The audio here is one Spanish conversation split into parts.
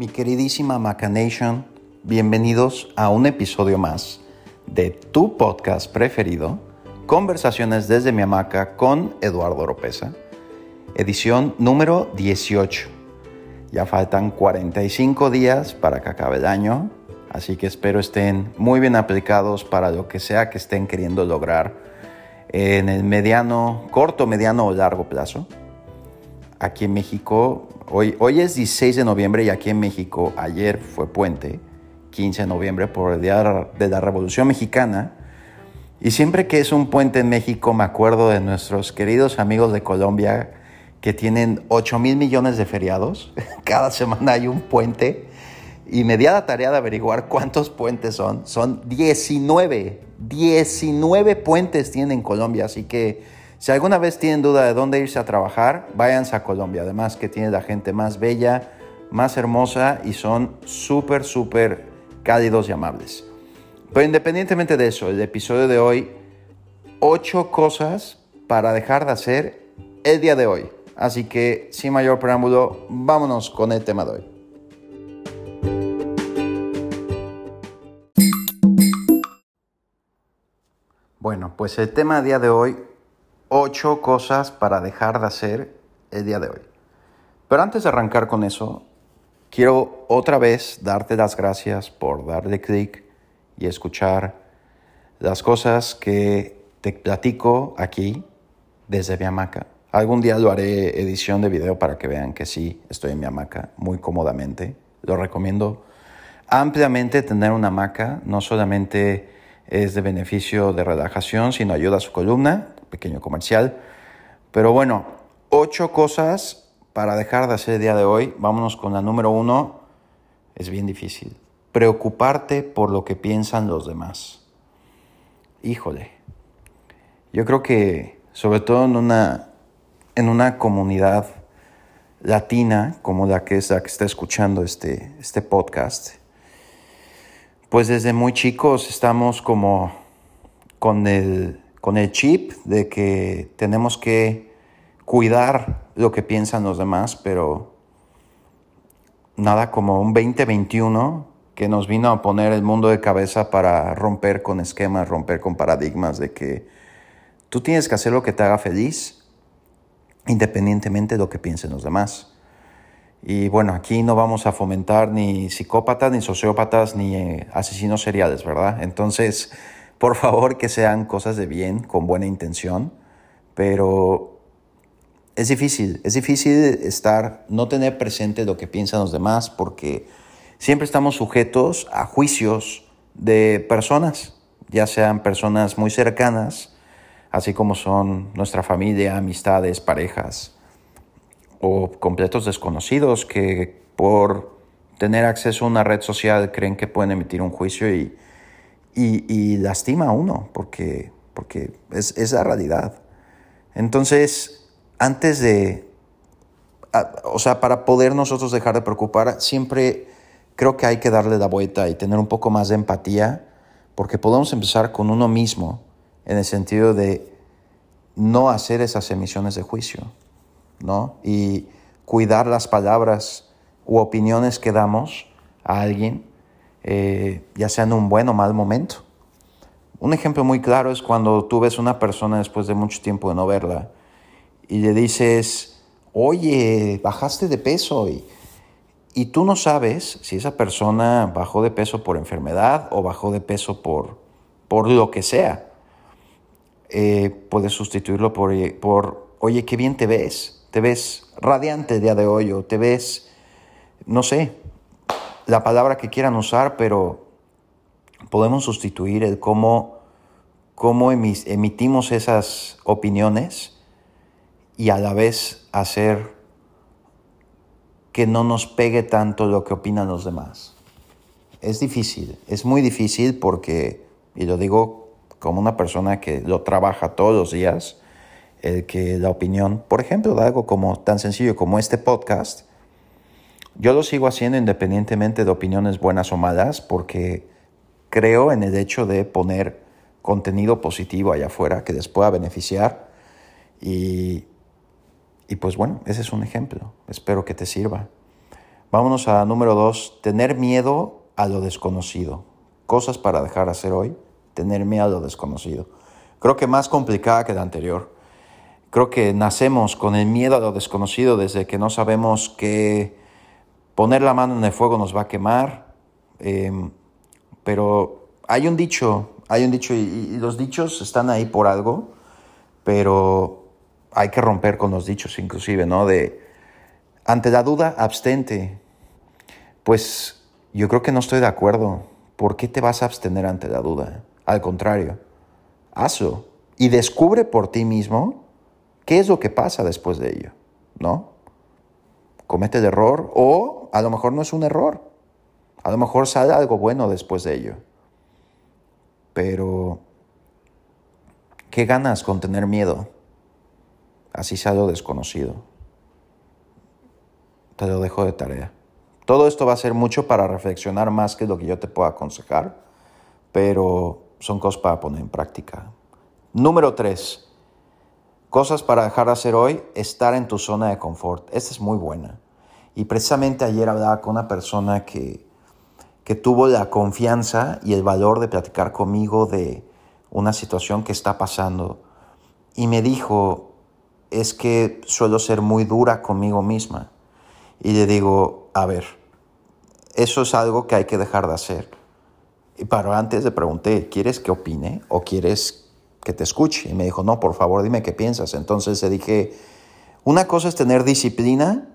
Mi queridísima Maca Nation, bienvenidos a un episodio más de tu podcast preferido, Conversaciones desde mi hamaca con Eduardo Oropesa, edición número 18. Ya faltan 45 días para que acabe el año, así que espero estén muy bien aplicados para lo que sea que estén queriendo lograr en el mediano, corto, mediano o largo plazo. Aquí en México, hoy, hoy es 16 de noviembre y aquí en México ayer fue puente, 15 de noviembre por el Día de la Revolución Mexicana. Y siempre que es un puente en México me acuerdo de nuestros queridos amigos de Colombia que tienen 8 mil millones de feriados. Cada semana hay un puente. Y me di a la tarea de averiguar cuántos puentes son. Son 19. 19 puentes tienen en Colombia. Así que si alguna vez tienen duda de dónde irse a trabajar, váyanse a Colombia. Además que tiene la gente más bella, más hermosa y son súper, súper cálidos y amables. Pero independientemente de eso, el episodio de hoy, 8 cosas para dejar de hacer el día de hoy. Así que sin mayor preámbulo, vámonos con el tema de hoy. Bueno, pues el tema del día de hoy, 8 cosas para dejar de hacer el día de hoy. Pero antes de arrancar con eso, quiero otra vez darte las gracias por darle clic y escuchar las cosas que te platico aquí desde mi hamaca. Algún día lo haré edición de video para que vean que sí, estoy en mi hamaca muy cómodamente. Lo recomiendo ampliamente tener una hamaca, no solamente es de beneficio de relajación, sino ayuda a su columna, pequeño comercial. Pero bueno, ocho cosas para dejar de hacer el día de hoy. Vámonos con la número uno. Es bien difícil. Preocuparte por lo que piensan los demás. Híjole. Yo creo que, sobre todo en una, en una comunidad latina como la que es que está escuchando este, este podcast, pues desde muy chicos estamos como con el, con el chip de que tenemos que cuidar lo que piensan los demás, pero nada como un 2021 que nos vino a poner el mundo de cabeza para romper con esquemas, romper con paradigmas de que tú tienes que hacer lo que te haga feliz, independientemente de lo que piensen los demás. Y bueno, aquí no vamos a fomentar ni psicópatas, ni sociópatas, ni asesinos seriales, ¿verdad? Entonces, por favor, que sean cosas de bien, con buena intención, pero es difícil, es difícil estar, no tener presente lo que piensan los demás, porque siempre estamos sujetos a juicios de personas, ya sean personas muy cercanas, así como son nuestra familia, amistades, parejas o completos desconocidos que por tener acceso a una red social creen que pueden emitir un juicio y, y, lastima a uno, porque, porque es, es, la realidad. Entonces, antes de, o sea, para poder nosotros dejar de preocupar, siempre creo que hay que darle la vuelta y tener un poco más de empatía, porque podemos empezar con uno mismo, en el sentido de no hacer esas emisiones de juicio. ¿no? Y cuidar las palabras u opiniones que damos a alguien, eh, ya sea en un buen o mal momento. Un ejemplo muy claro es cuando tú ves una persona después de mucho tiempo de no verla y le dices, oye, bajaste de peso y, y tú no sabes si esa persona bajó de peso por enfermedad o bajó de peso por, por lo que sea. Eh, puedes sustituirlo por, por, oye, qué bien te ves te ves radiante el día de hoy o te ves, no sé, la palabra que quieran usar, pero podemos sustituir el cómo, cómo emitimos esas opiniones y a la vez hacer que no nos pegue tanto lo que opinan los demás. Es difícil, es muy difícil porque, y lo digo como una persona que lo trabaja todos los días, el que la opinión, por ejemplo, de algo como tan sencillo como este podcast, yo lo sigo haciendo independientemente de opiniones buenas o malas, porque creo en el hecho de poner contenido positivo allá afuera que les pueda beneficiar. Y, y pues bueno, ese es un ejemplo. Espero que te sirva. Vámonos a número dos, tener miedo a lo desconocido. Cosas para dejar de hacer hoy, tener miedo a lo desconocido. Creo que más complicada que la anterior. Creo que nacemos con el miedo a lo desconocido desde que no sabemos que poner la mano en el fuego nos va a quemar. Em, pero hay un dicho, hay un dicho y los dichos están ahí por algo, pero hay que romper con los dichos inclusive, ¿no? De, ante la duda, abstente. Pues yo creo que no estoy de acuerdo. ¿Por qué te vas a abstener ante la duda? Al contrario, hazlo y descubre por ti mismo qué es lo que pasa después de ello, ¿no? Comete el error o a lo mejor no es un error. A lo mejor sale algo bueno después de ello. Pero, ¿qué ganas con tener miedo? Así sea lo desconocido. Te lo dejo de tarea. Todo esto va a ser mucho para reflexionar más que lo que yo te puedo aconsejar, pero son cosas para poner en práctica. Número tres, cosas para dejar de hacer hoy, estar en tu zona de confort. Esta es muy buena. Y precisamente ayer hablaba con una persona que, que tuvo la confianza y el valor de platicar conmigo de una situación que está pasando. Y me dijo, es que suelo ser muy dura conmigo misma. Y le digo, a ver, eso es algo que hay que dejar de hacer. Y para antes le pregunté, ¿quieres que opine o quieres que te escuche? Y me dijo, no, por favor, dime qué piensas. Entonces le dije, una cosa es tener disciplina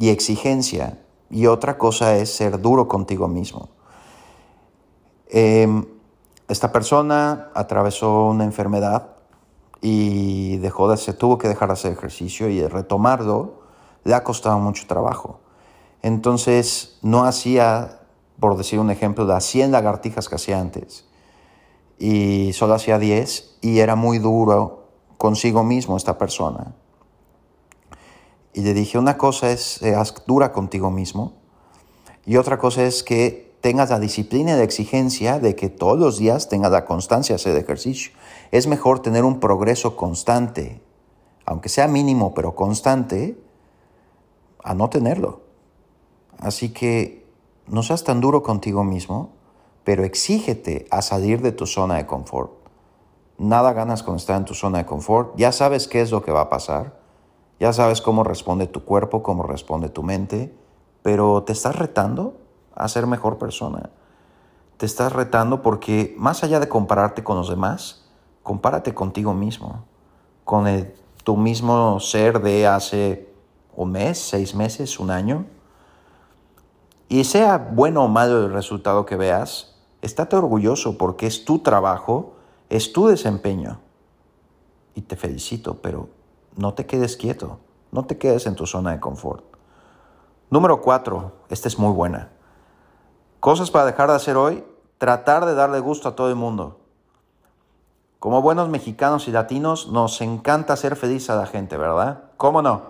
y exigencia y otra cosa es ser duro contigo mismo. Em, esta persona atravesó una enfermedad y dejó de hacer, tuvo que dejar de hacer ejercicio y retomarlo le ha costado mucho trabajo. Entonces no hacía, por decir un ejemplo, las 100 lagartijas que hacía antes. Y solo hacía 10 y era muy duro consigo mismo esta persona. Y le dije, una cosa es seas dura contigo mismo y otra cosa es que tengas la disciplina y la exigencia de que todos los días tengas la constancia de hacer ejercicio. Es mejor tener un progreso constante, aunque sea mínimo, pero constante, a no tenerlo. Así que no seas tan duro contigo mismo, pero exígete a salir de tu zona de confort. Nada ganas con estar en tu zona de confort. Ya sabes qué es lo que va a pasar. Ya sabes cómo responde tu cuerpo, cómo responde tu mente, pero te estás retando a ser mejor persona. Te estás retando porque más allá de compararte con los demás, compárate contigo mismo, con tu mismo ser de hace un mes, seis meses, un año. Y sea bueno o malo el resultado que veas, estate orgulloso porque es tu trabajo, es tu desempeño. Y te felicito, pero no te quedes quieto, no te quedes en tu zona de confort. Número cuatro, esta es muy buena. Cosas para dejar de hacer hoy, tratar de darle gusto a todo el mundo. Como buenos mexicanos y latinos, nos encanta ser feliz a la gente, ¿verdad? ¿Cómo no?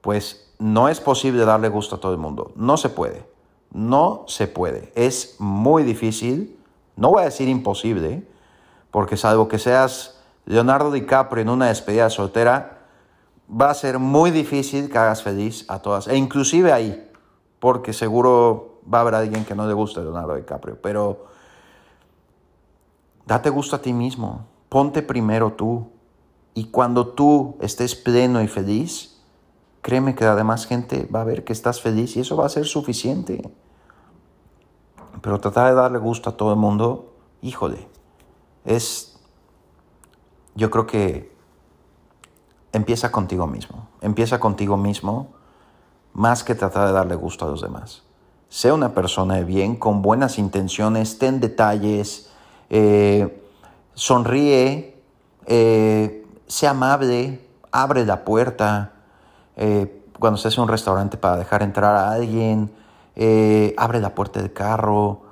Pues no es posible darle gusto a todo el mundo. No se puede. No se puede. Es muy difícil. No voy a decir imposible, porque salvo que seas Leonardo DiCaprio en una despedida soltera, va a ser muy difícil que hagas feliz a todas. E inclusive ahí, porque seguro va a haber alguien que no le guste Leonardo DiCaprio. Pero date gusto a ti mismo. Ponte primero tú. Y cuando tú estés pleno y feliz, créeme que además gente va a ver que estás feliz y eso va a ser suficiente. Pero tratar de darle gusto a todo el mundo, híjole, es, yo creo que empieza contigo mismo, empieza contigo mismo más que tratar de darle gusto a los demás. Sea una persona de bien, con buenas intenciones, ten detalles, eh, sonríe, eh, sea amable, abre la puerta, eh, cuando estés en un restaurante para dejar entrar a alguien, abre la puerta del carro,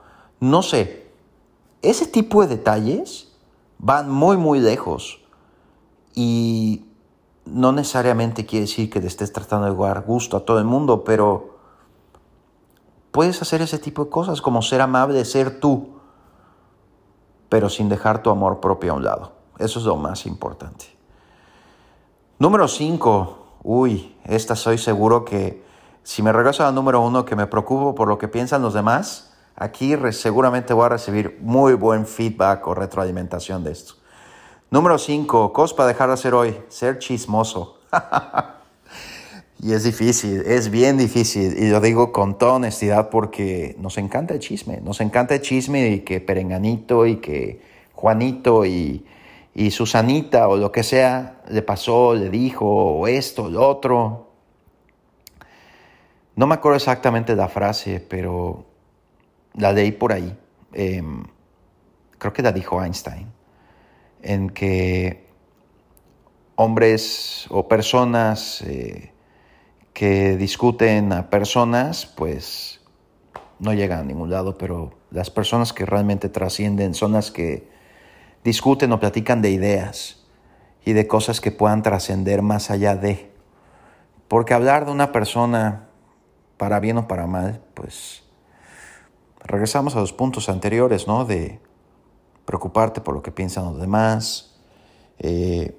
no sé. Ese tipo de detalles van muy, muy lejos y no necesariamente quiere decir que le estés tratando de dar gusto a todo el mundo, pero puedes hacer ese tipo de cosas como ser amable, ser tú, pero sin dejar tu amor propio a un lado. Eso es lo más importante. Número 5 uy, esta soy seguro que Si me regreso al número uno, que me preocupo por lo que piensan los demás, aquí seguramente voy a recibir muy buen feedback o retroalimentación de esto. Número cinco, cosas para dejar de hacer hoy, ser chismoso. y es difícil, es bien difícil. Y lo digo con toda honestidad porque nos encanta el chisme. Nos encanta el chisme y que Perenganito y que Juanito y, y Susanita o lo que sea le pasó, le dijo, o esto, lo otro. No me acuerdo exactamente la frase, pero la leí por ahí. Em, creo que la dijo Einstein. En que hombres o personas eh, que discuten a personas, pues no llegan a ningún lado, pero las personas que realmente trascienden son las que discuten o platican de ideas y de cosas que puedan trascender más allá de. Porque hablar de una persona para bien o para mal, pues regresamos a los puntos anteriores, ¿no? De preocuparte por lo que piensan los demás. Eh,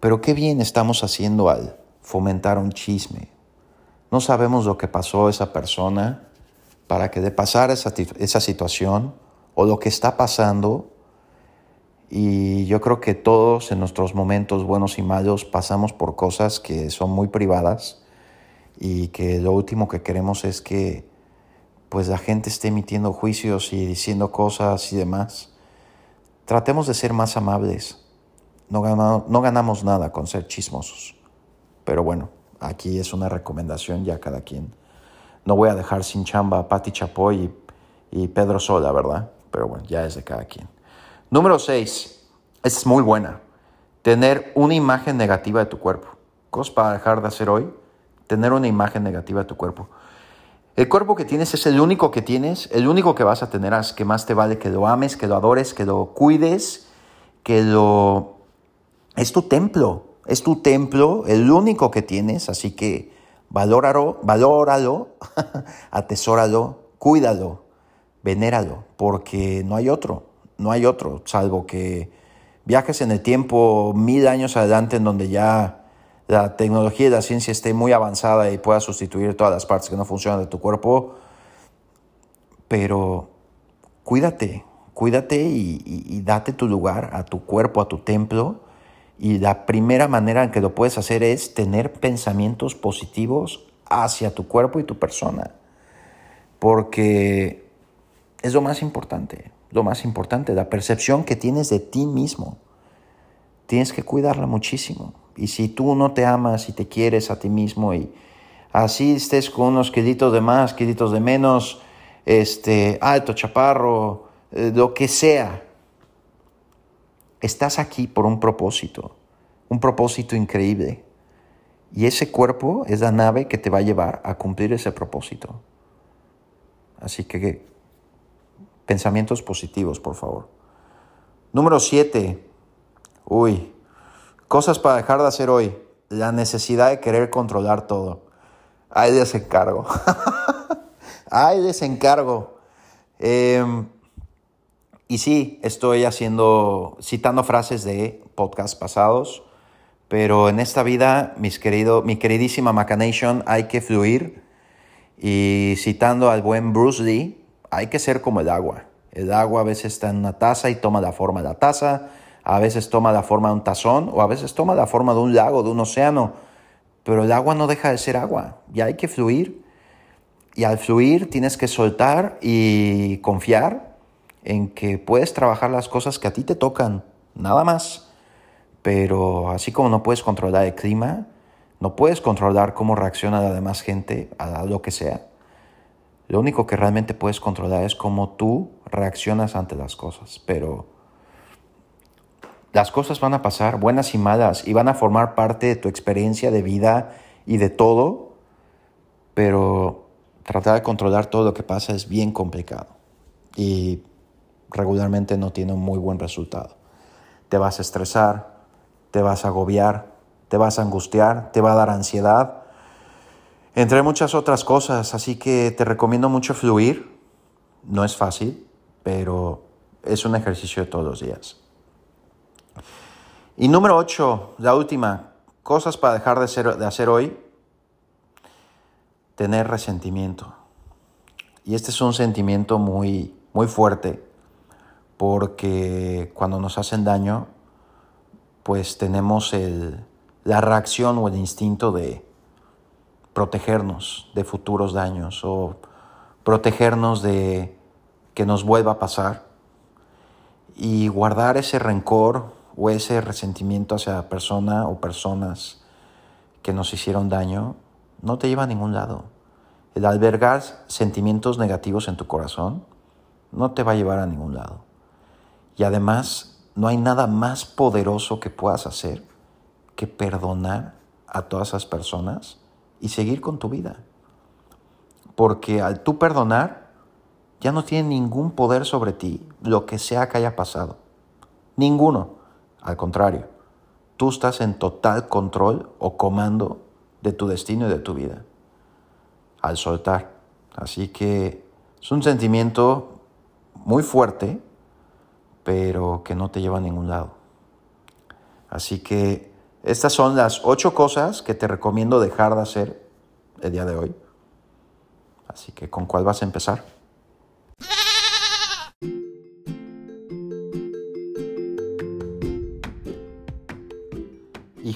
pero qué bien estamos haciendo al fomentar un chisme. No sabemos lo que pasó a esa persona para que de pasar esa, esa situación o lo que está pasando. Y yo creo que todos en nuestros momentos buenos y malos pasamos por cosas que son muy privadas y que lo último que queremos es que pues la gente esté emitiendo juicios y diciendo cosas y demás. Tratemos de ser más amables. No, ganamos nada con ser chismosos. Pero bueno, aquí es una recomendación ya cada quien. No voy a dejar sin chamba a Patti Chapoy y, y Pedro Sola, ¿verdad? Pero bueno, ya es de cada quien. Número 6. Es muy buena. Tener una imagen negativa de tu cuerpo. Cosa para dejar de hacer hoy tener una imagen negativa de tu cuerpo. El cuerpo que tienes es el único que tienes, el único que vas a tener, que más te vale que lo ames, que lo adores, que lo cuides, que lo... Es tu templo, es tu templo, el único que tienes, así que valóralo, valóralo, atesóralo, cuídalo, venéralo, porque no hay otro, no hay otro, salvo que viajes en el tiempo mil años adelante en donde ya la tecnología y la ciencia esté muy avanzada y pueda sustituir todas las partes que no funcionan de tu cuerpo, pero cuídate, cuídate y, date tu lugar a tu cuerpo, a tu templo. Y la primera manera en que lo puedes hacer es tener pensamientos positivos hacia tu cuerpo y tu persona. Porque es lo más importante, lo más importante, la percepción que tienes de ti mismo. Tienes que cuidarla muchísimo. Y si tú no te amas y te quieres a ti mismo y así estés con unos kilitos de más, kilitos de menos, este, alto, chaparro, eh, lo que sea, estás aquí por un propósito, un propósito increíble. Y ese cuerpo es la nave que te va a llevar a cumplir ese propósito. Así que pensamientos positivos, por favor. Número siete. Uy, Cosas para dejar de hacer hoy. La necesidad de querer controlar todo. Hay desencargo. Hay desencargo. Eh, y sí, estoy haciendo, citando frases de podcasts pasados, pero en esta vida, mis querido, mi queridísima Macanation, hay que fluir. Y citando al buen Bruce Lee, hay que ser como el agua. El agua a veces está en una taza y toma la forma de la taza a veces toma la forma de un tazón o a veces toma la forma de un lago, de un océano, pero el agua no deja de ser agua y hay que fluir. Y al fluir tienes que soltar y confiar en que puedes trabajar las cosas que a ti te tocan, nada más. Pero así como no puedes controlar el clima, no puedes controlar cómo reacciona la demás gente a lo que sea. Lo único que realmente puedes controlar es cómo tú reaccionas ante las cosas. Pero las cosas van a pasar, buenas y malas, y van a formar parte de tu experiencia de vida y de todo, pero tratar de controlar todo lo que pasa es bien complicado y regularmente no tiene un muy buen resultado. Te vas a estresar, te vas a agobiar, te vas a angustiar, te va a dar ansiedad, entre muchas otras cosas, así que te recomiendo mucho fluir. No es fácil, pero es un ejercicio de todos los días. Y número 8, la última, cosas para dejar de, de hacer hoy. tener resentimiento. Y este es un sentimiento muy, muy fuerte porque cuando nos hacen daño, pues tenemos la reacción o el instinto de protegernos de futuros daños o protegernos de que nos vuelva a pasar y guardar ese rencor o ese resentimiento hacia la persona o personas que nos hicieron daño no te lleva a ningún lado. El albergar sentimientos negativos en tu corazón no te va a llevar a ningún lado. Y además, no hay nada más poderoso que puedas hacer que perdonar a todas esas personas y seguir con tu vida. Porque al tú perdonar, ya no tiene ningún poder sobre ti lo que sea que haya pasado. Ninguno. Al contrario, tú estás en total control o comando de tu destino y de tu vida. Al soltar. Así que es un sentimiento muy fuerte, pero que no te lleva a ningún lado. Así que estas son las ocho cosas que te recomiendo dejar de hacer el día de hoy. Así que, ¿con cuál vas a empezar?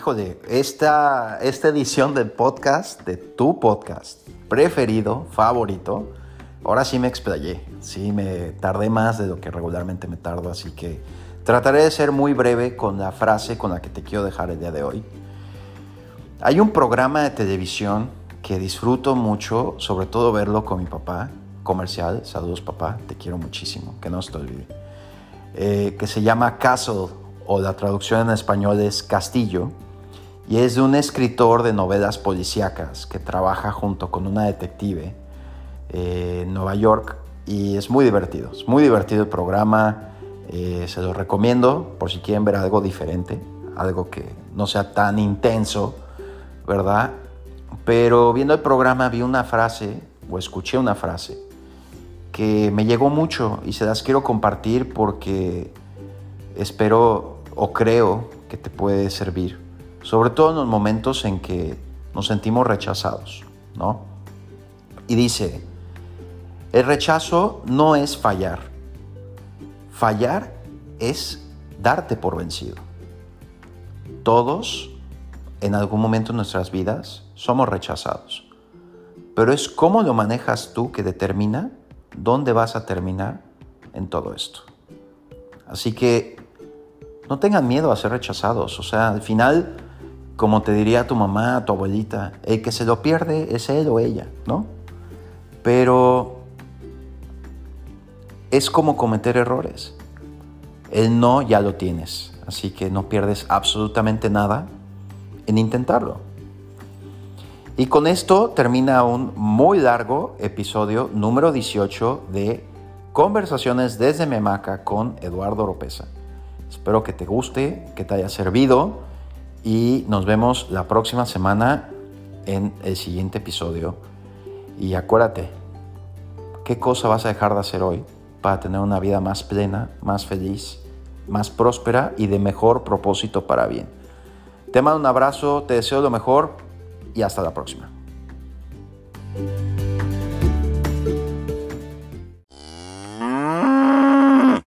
Híjole, esta, esta edición del podcast, de tu podcast preferido, favorito, ahora sí me explayé. Sí, me tardé más de lo que regularmente me tardo, así que trataré de ser muy breve con la frase con la que te quiero dejar el día de hoy. Hay un programa de televisión que disfruto mucho, sobre todo verlo con mi papá, comercial, saludos papá, te quiero muchísimo, que no se te olvide, eh, que se llama Castle o la traducción en español es Castillo, y es de un escritor de novelas policíacas que trabaja junto con una detective eh, en Nueva York y es muy divertido, es muy divertido el programa, eh, se lo recomiendo por si quieren ver algo diferente, algo que no sea tan intenso, ¿verdad? Pero viendo el programa vi una frase o escuché una frase que me llegó mucho y se las quiero compartir porque espero o creo que te puede servir, sobre todo en los momentos en que nos sentimos rechazados, ¿no? Y dice, el rechazo no es fallar, fallar es darte por vencido. Todos, en algún momento de nuestras vidas, somos rechazados, pero es cómo lo manejas tú que determina dónde vas a terminar en todo esto. Así que no tengan miedo a ser rechazados. O sea, al final, como te diría tu mamá, tu abuelita, el que se lo pierde es él o ella, ¿no? Pero es como cometer errores. El no ya lo tienes, así que no pierdes absolutamente nada en intentarlo. Y con esto termina un muy largo episodio número 18 de Conversaciones desde Memaca con Eduardo Oropesa. Espero que te guste, que te haya servido y nos vemos la próxima semana en el siguiente episodio. Y acuérdate, ¿qué cosa vas a dejar de hacer hoy para tener una vida más plena, más feliz, más próspera y de mejor propósito para bien? Te mando un abrazo, te deseo lo mejor y hasta la próxima.